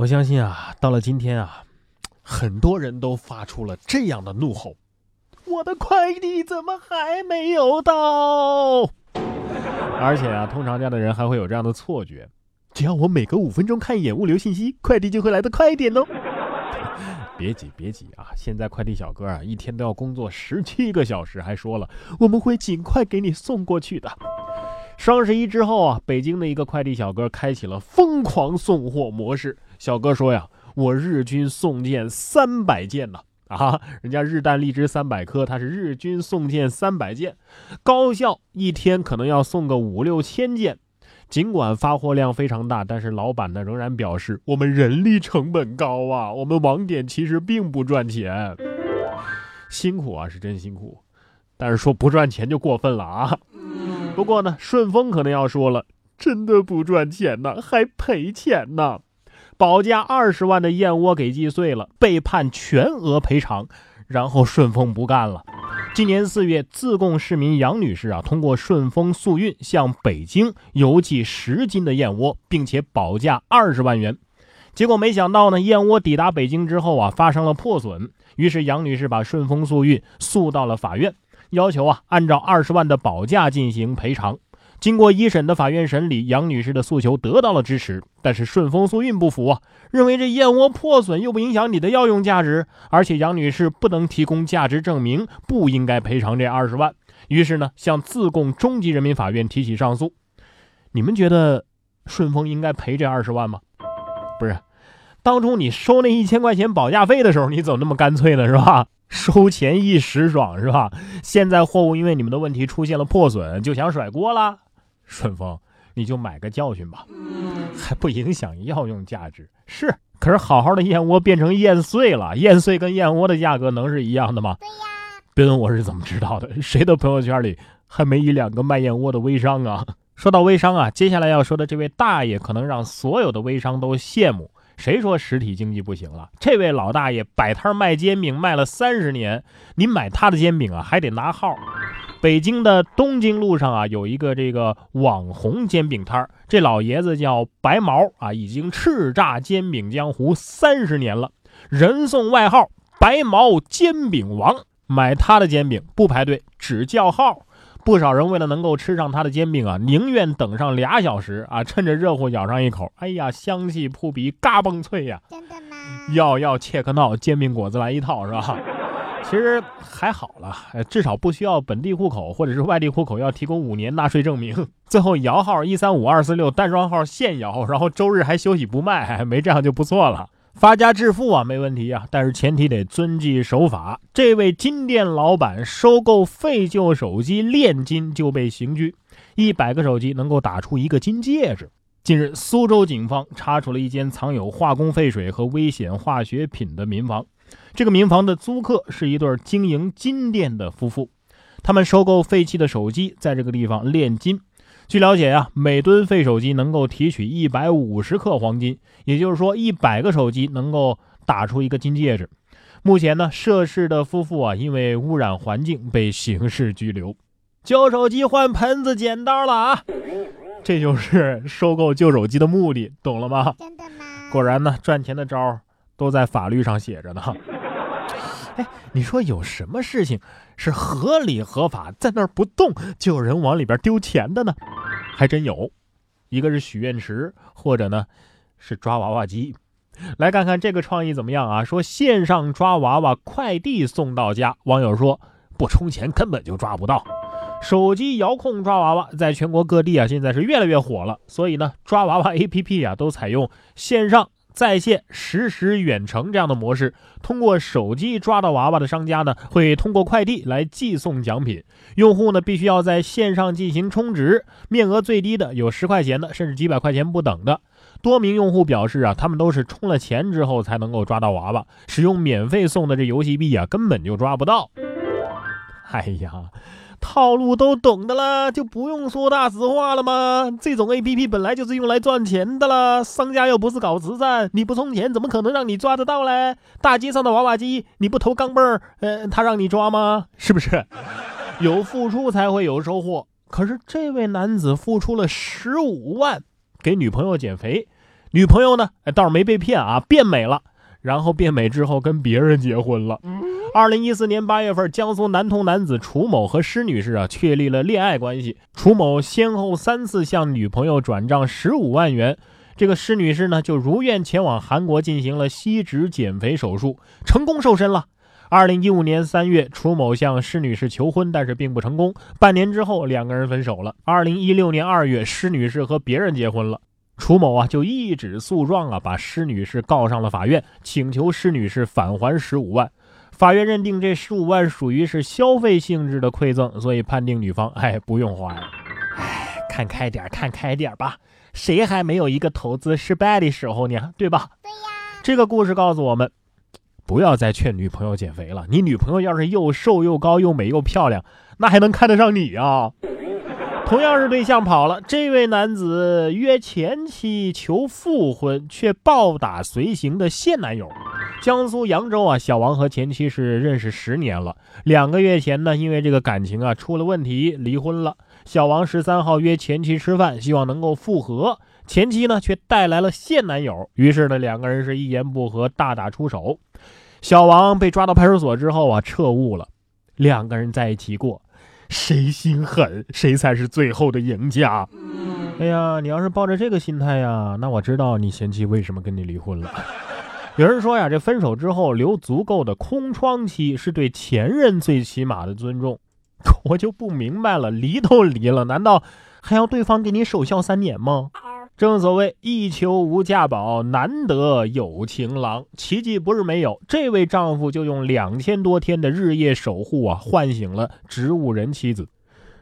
我相信啊，到了今天啊，很多人都发出了这样的怒吼：“我的快递怎么还没有到？”而且啊，通常这样的人还会有这样的错觉：只要我每隔五分钟看一眼物流信息，快递就会来得快一点哦。别急，别急啊！现在快递小哥啊，一天都要工作十七个小时，还说了我们会尽快给你送过去的。双十一之后啊，北京的一个快递小哥开启了疯狂送货模式。小哥说呀，我日均送件三百件呢！啊，人家日啖荔枝三百颗，他是日均送件三百件，高效，一天可能要送个五六千件。尽管发货量非常大，但是老板呢仍然表示，我们人力成本高啊，我们网点其实并不赚钱，辛苦啊是真辛苦，但是说不赚钱就过分了啊。不过呢，顺丰可能要说了，真的不赚钱呢，还赔钱呢，保价二十万的燕窝给击碎了，被判全额赔偿，然后顺丰不干了。今年四月，自贡市民杨女士啊，通过顺丰速运向北京邮寄十斤的燕窝，并且保价二十万元。结果没想到呢，燕窝抵达北京之后啊，发生了破损。于是杨女士把顺丰速运诉到了法院，要求啊，按照二十万的保价进行赔偿。经过一审的法院审理，杨女士的诉求得到了支持，但是顺丰速运不服啊，认为这燕窝破损又不影响你的药用价值，而且杨女士不能提供价值证明，不应该赔偿这二十万。于是呢，向自贡中级人民法院提起上诉。你们觉得顺丰应该赔这二十万吗？不是，当初你收那一千块钱保价费的时候，你怎么那么干脆呢？是吧？收钱一时爽，是吧？现在货物因为你们的问题出现了破损，就想甩锅了。顺丰，你就买个教训吧，还不影响药用价值。是，可是好好的燕窝变成燕碎了，燕碎跟燕窝的价格能是一样的吗？对呀。别问我是怎么知道的，谁的朋友圈里还没一两个卖燕窝的微商啊？说到微商啊，接下来要说的这位大爷可能让所有的微商都羡慕。谁说实体经济不行了？这位老大爷摆摊卖煎饼卖了三十年，你买他的煎饼啊，还得拿号。北京的东京路上啊，有一个这个网红煎饼摊儿，这老爷子叫白毛啊，已经叱咤煎饼江湖三十年了，人送外号“白毛煎饼王”。买他的煎饼不排队，只叫号。不少人为了能够吃上他的煎饼啊，宁愿等上俩小时啊，趁着热乎咬上一口，哎呀，香气扑鼻，嘎嘣脆呀！真的吗？要要切克闹煎饼果子来一套是吧？其实还好了，至少不需要本地户口或者是外地户口要提供五年纳税证明。最后摇号一三五二四六单双号现摇，然后周日还休息不卖，没这样就不错了。发家致富啊，没问题啊，但是前提得遵纪守法。这位金店老板收购废旧手机炼金就被刑拘，一百个手机能够打出一个金戒指。近日，苏州警方查处了一间藏有化工废水和危险化学品的民房。这个民房的租客是一对经营金店的夫妇，他们收购废弃的手机，在这个地方炼金。据了解啊，每吨废手机能够提取一百五十克黄金，也就是说，一百个手机能够打出一个金戒指。目前呢，涉事的夫妇啊，因为污染环境被刑事拘留。旧手机换盆子剪刀了啊！这就是收购旧手机的目的，懂了吗？真的吗？果然呢，赚钱的招都在法律上写着呢。哎，你说有什么事情是合理合法，在那儿不动就有人往里边丢钱的呢？还真有，一个是许愿池，或者呢是抓娃娃机。来看看这个创意怎么样啊？说线上抓娃娃，快递送到家。网友说不充钱根本就抓不到。手机遥控抓娃娃在全国各地啊，现在是越来越火了。所以呢，抓娃娃 APP 啊都采用线上、在线、实时、远程这样的模式。通过手机抓到娃娃的商家呢，会通过快递来寄送奖品。用户呢必须要在线上进行充值，面额最低的有十块钱的，甚至几百块钱不等的。多名用户表示啊，他们都是充了钱之后才能够抓到娃娃，使用免费送的这游戏币啊，根本就抓不到。哎呀！套路都懂的啦，就不用说大实话了吗？这种 A P P 本来就是用来赚钱的啦，商家又不是搞慈善，你不充钱怎么可能让你抓得到嘞？大街上的娃娃机，你不投钢镚儿，呃，他让你抓吗？是不是？有付出才会有收获。可是这位男子付出了十五万给女朋友减肥，女朋友呢，哎，倒是没被骗啊，变美了。然后变美之后跟别人结婚了。二零一四年八月份，江苏南通男子楚某和施女士啊确立了恋爱关系。楚某先后三次向女朋友转账十五万元，这个施女士呢就如愿前往韩国进行了吸脂减肥手术，成功瘦身了。二零一五年三月，楚某向施女士求婚，但是并不成功。半年之后，两个人分手了。二零一六年二月，施女士和别人结婚了。楚某啊，就一纸诉状啊，把施女士告上了法院，请求施女士返还十五万。法院认定这十五万属于是消费性质的馈赠，所以判定女方哎不用还。哎，看开点，看开点吧，谁还没有一个投资失败的时候呢？对吧？对呀。这个故事告诉我们，不要再劝女朋友减肥了。你女朋友要是又瘦又高又美又漂亮，那还能看得上你啊？同样是对象跑了，这位男子约前妻求复婚，却暴打随行的现男友。江苏扬州啊，小王和前妻是认识十年了，两个月前呢，因为这个感情啊出了问题，离婚了。小王十三号约前妻吃饭，希望能够复合，前妻呢却带来了现男友，于是呢两个人是一言不合大打出手。小王被抓到派出所之后啊，彻悟了，两个人在一起过。谁心狠，谁才是最后的赢家。哎呀，你要是抱着这个心态呀，那我知道你前妻为什么跟你离婚了。有人说呀，这分手之后留足够的空窗期是对前任最起码的尊重。我就不明白了，离都离了，难道还要对方给你守孝三年吗？正所谓一求无价宝，难得有情郎。奇迹不是没有，这位丈夫就用两千多天的日夜守护啊，唤醒了植物人妻子。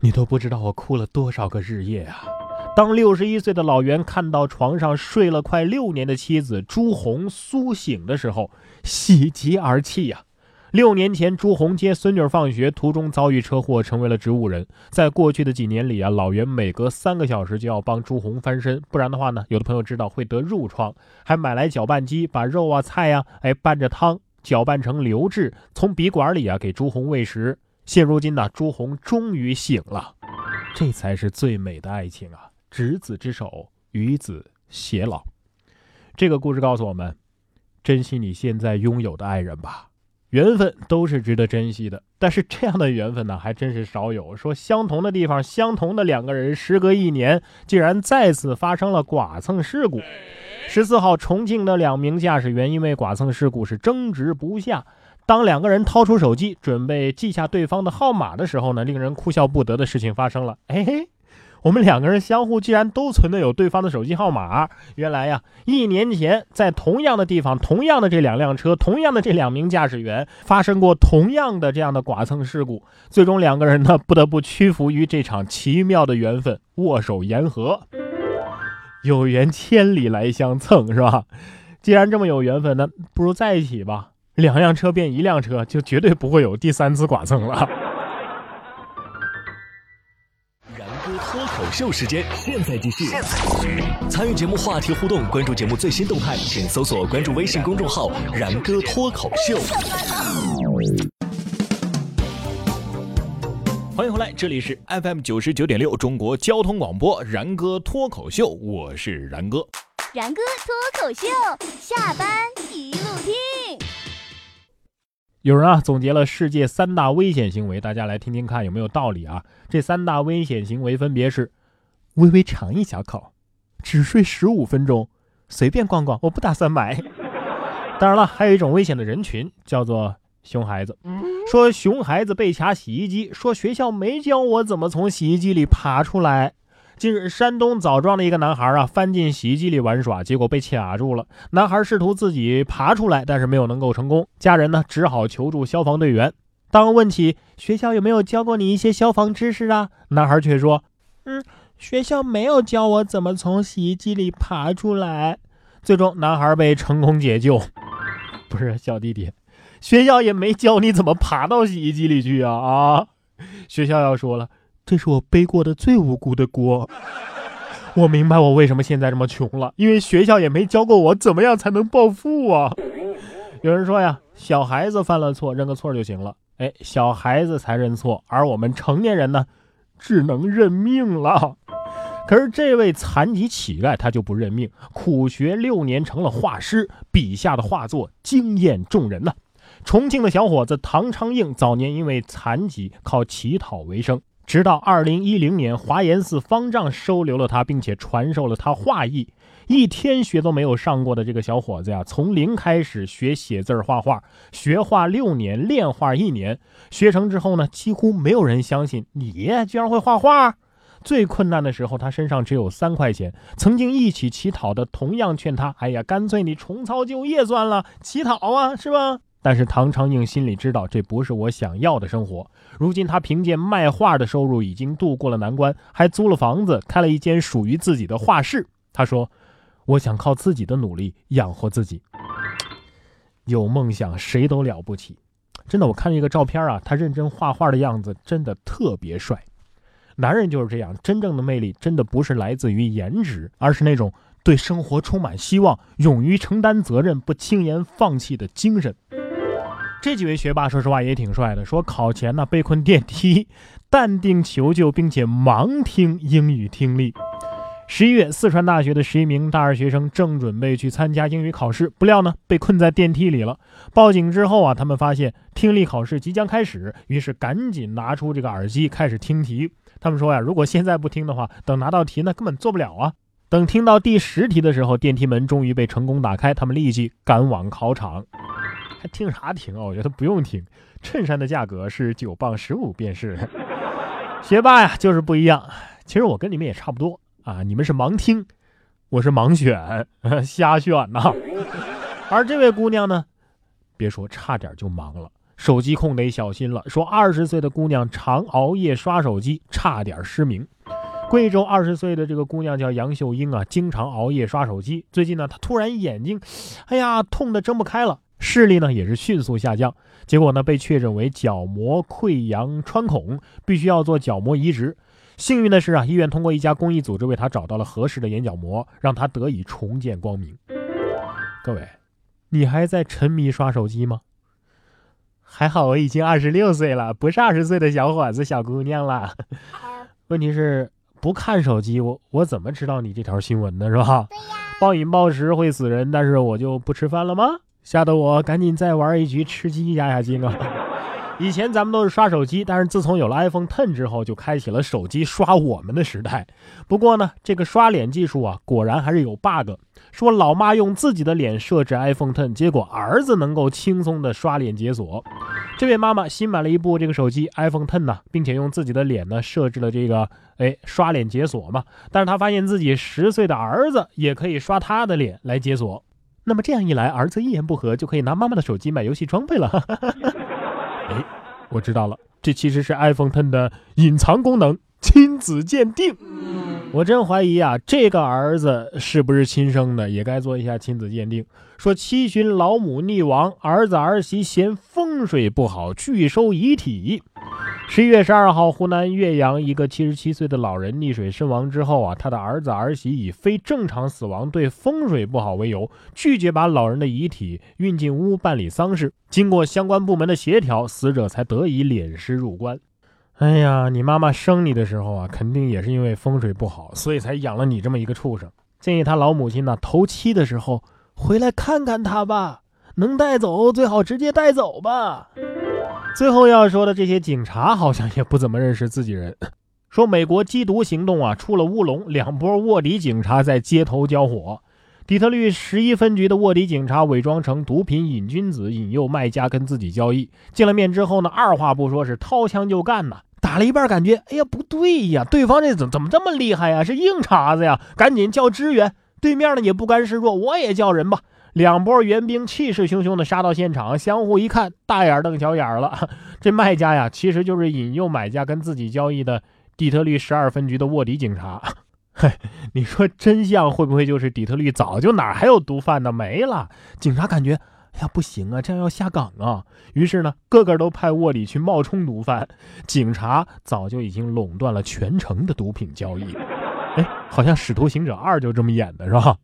你都不知道我哭了多少个日夜啊！当六十一岁的老袁看到床上睡了快六年的妻子朱红苏醒的时候，喜极而泣呀。六年前，朱红接孙女放学途中遭遇车祸，成为了植物人。在过去的几年里啊，老袁每隔三个小时就要帮朱红翻身，不然的话呢，有的朋友知道会得褥疮，还买来搅拌机，把肉啊菜呀，哎拌着汤，搅拌成流质，从鼻管里啊给朱红喂食。现如今呢，朱红终于醒了，这才是最美的爱情啊！执子之手，与子偕老。这个故事告诉我们，珍惜你现在拥有的爱人吧。缘分都是值得珍惜的，但是这样的缘分呢，还真是少有。说相同的地方，相同的两个人，时隔一年，竟然再次发生了剐蹭事故。十四号，重庆的两名驾驶员因为剐蹭事故是争执不下。当两个人掏出手机准备记下对方的号码的时候呢，令人哭笑不得的事情发生了。嘿哎。我们两个人相互既然都存的有对方的手机号码，原来呀，一年前在同样的地方，同样的这两辆车，同样的这两名驾驶员发生过同样的这样的剐蹭事故，最终两个人呢不得不屈服于这场奇妙的缘分，握手言和。有缘千里来相蹭，是吧？既然这么有缘分，那不如在一起吧。两辆车变一辆车，就绝对不会有第三次剐蹭了。秀时间，现在继续。参与节目话题互动，关注节目最新动态，请搜索关注微信公众号“然哥脱口秀”。欢迎回来，这里是 FM 九十九点六中国交通广播“然哥脱口秀”，我是然哥。然哥脱口秀，下班一路听。有人啊总结了世界三大危险行为，大家来听听看有没有道理啊？这三大危险行为分别是。微微尝一小口，只睡十五分钟，随便逛逛，我不打算买。当然了，还有一种危险的人群，叫做熊孩子。说熊孩子被卡洗衣机，说学校没教我怎么从洗衣机里爬出来。近日，山东枣庄的一个男孩啊，翻进洗衣机里玩耍，结果被卡住了。男孩试图自己爬出来，但是没有能够成功。家人呢，只好求助消防队员。当问起学校有没有教过你一些消防知识啊，男孩却说：“嗯。”学校没有教我怎么从洗衣机里爬出来，最终男孩被成功解救。不是小弟弟，学校也没教你怎么爬到洗衣机里去啊啊！学校要说了，这是我背过的最无辜的锅。我明白我为什么现在这么穷了，因为学校也没教过我怎么样才能暴富啊。有人说呀，小孩子犯了错认个错就行了，哎，小孩子才认错，而我们成年人呢，只能认命了。可是这位残疾乞丐他就不认命，苦学六年成了画师，笔下的画作惊艳众人呐。重庆的小伙子唐昌应早年因为残疾靠乞讨为生，直到二零一零年华严寺方丈收留了他，并且传授了他画艺。一天学都没有上过的这个小伙子呀，从零开始学写字画画，学画六年，练画一年，学成之后呢，几乎没有人相信你居然会画画。最困难的时候，他身上只有三块钱，曾经一起乞讨的同样劝他：“哎呀，干脆你重操旧业算了，乞讨啊，是吧？”但是唐长应心里知道，这不是我想要的生活。如今他凭借卖画的收入已经度过了难关，还租了房子，开了一间属于自己的画室。他说。我想靠自己的努力养活自己。有梦想谁都了不起，真的。我看了一个照片啊，他认真画画的样子真的特别帅。男人就是这样，真正的魅力真的不是来自于颜值，而是那种对生活充满希望、勇于承担责任、不轻言放弃的精神。这几位学霸说实话也挺帅的，说考前呢被困电梯，淡定求救，并且盲听英语听力。十一月，四川大学的十一名大二学生正准备去参加英语考试，不料呢被困在电梯里了。报警之后啊，他们发现听力考试即将开始，于是赶紧拿出这个耳机开始听题。他们说呀，如果现在不听的话，等拿到题呢根本做不了啊。等听到第十题的时候，电梯门终于被成功打开，他们立即赶往考场。还听啥听啊？我觉得不用听。衬衫的价格是九磅十五便是。学霸呀，就是不一样。其实我跟你们也差不多。啊！你们是盲听，我是盲选，瞎选呐。而这位姑娘呢，别说差点就盲了，手机控得小心了。说二十岁的姑娘常熬夜刷手机，差点失明。贵州二十岁的这个姑娘叫杨秀英啊，经常熬夜刷手机。最近呢，她突然眼睛，哎呀，痛得睁不开了，视力呢也是迅速下降。结果呢，被确诊为角膜溃疡穿孔，必须要做角膜移植。幸运的是啊，医院通过一家公益组织为她找到了合适的眼角膜，让她得以重见光明。各位，你还在沉迷刷手机吗？还好我已经二十六岁了，不是二十岁的小伙子、小姑娘了。问题是不看手机，我我怎么知道你这条新闻呢？是吧？暴饮暴食会死人，但是我就不吃饭了吗？吓得我赶紧再玩一局吃鸡压压惊啊！以前咱们都是刷手机，但是自从有了 iPhone Ten 之后，就开启了手机刷我们的时代。不过呢，这个刷脸技术啊，果然还是有 bug。说老妈用自己的脸设置 iPhone Ten，结果儿子能够轻松的刷脸解锁。这位妈妈新买了一部这个手机 iPhone Ten 呢，并且用自己的脸呢设置了这个哎刷脸解锁嘛。但是她发现自己十岁的儿子也可以刷她的脸来解锁。那么这样一来，儿子一言不合就可以拿妈妈的手机买游戏装备了。哎，我知道了，这其实是 iPhone 10的隐藏功能——亲子鉴定。我真怀疑啊，这个儿子是不是亲生的，也该做一下亲子鉴定。说七旬老母溺亡，儿子儿媳嫌风水不好，拒收遗体。十一月十二号，湖南岳阳一个七十七岁的老人溺水身亡之后啊，他的儿子儿媳以非正常死亡、对风水不好为由，拒绝把老人的遗体运进屋办理丧事。经过相关部门的协调，死者才得以敛尸入棺。哎呀，你妈妈生你的时候啊，肯定也是因为风水不好，所以才养了你这么一个畜生。建议他老母亲呢，头七的时候回来看看他吧，能带走最好直接带走吧。最后要说的这些警察好像也不怎么认识自己人。说美国缉毒行动啊出了乌龙，两波卧底警察在街头交火。底特律十一分局的卧底警察伪装成毒品瘾君子，引诱卖家跟自己交易。见了面之后呢，二话不说是掏枪就干呐。打了一半，感觉哎呀不对呀，对方这怎怎么这么厉害呀？是硬茬子呀！赶紧叫支援。对面呢也不甘示弱，我也叫人吧。两波援兵气势汹汹地杀到现场，相互一看，大眼瞪小眼了。这卖家呀，其实就是引诱买家跟自己交易的底特律十二分局的卧底警察。嘿，你说真相会不会就是底特律早就哪还有毒贩呢？没了。警察感觉，哎呀，不行啊，这样要下岗啊。于是呢，个个都派卧底去冒充毒贩。警察早就已经垄断了全城的毒品交易。哎，好像《使徒行者二》就这么演的，是吧？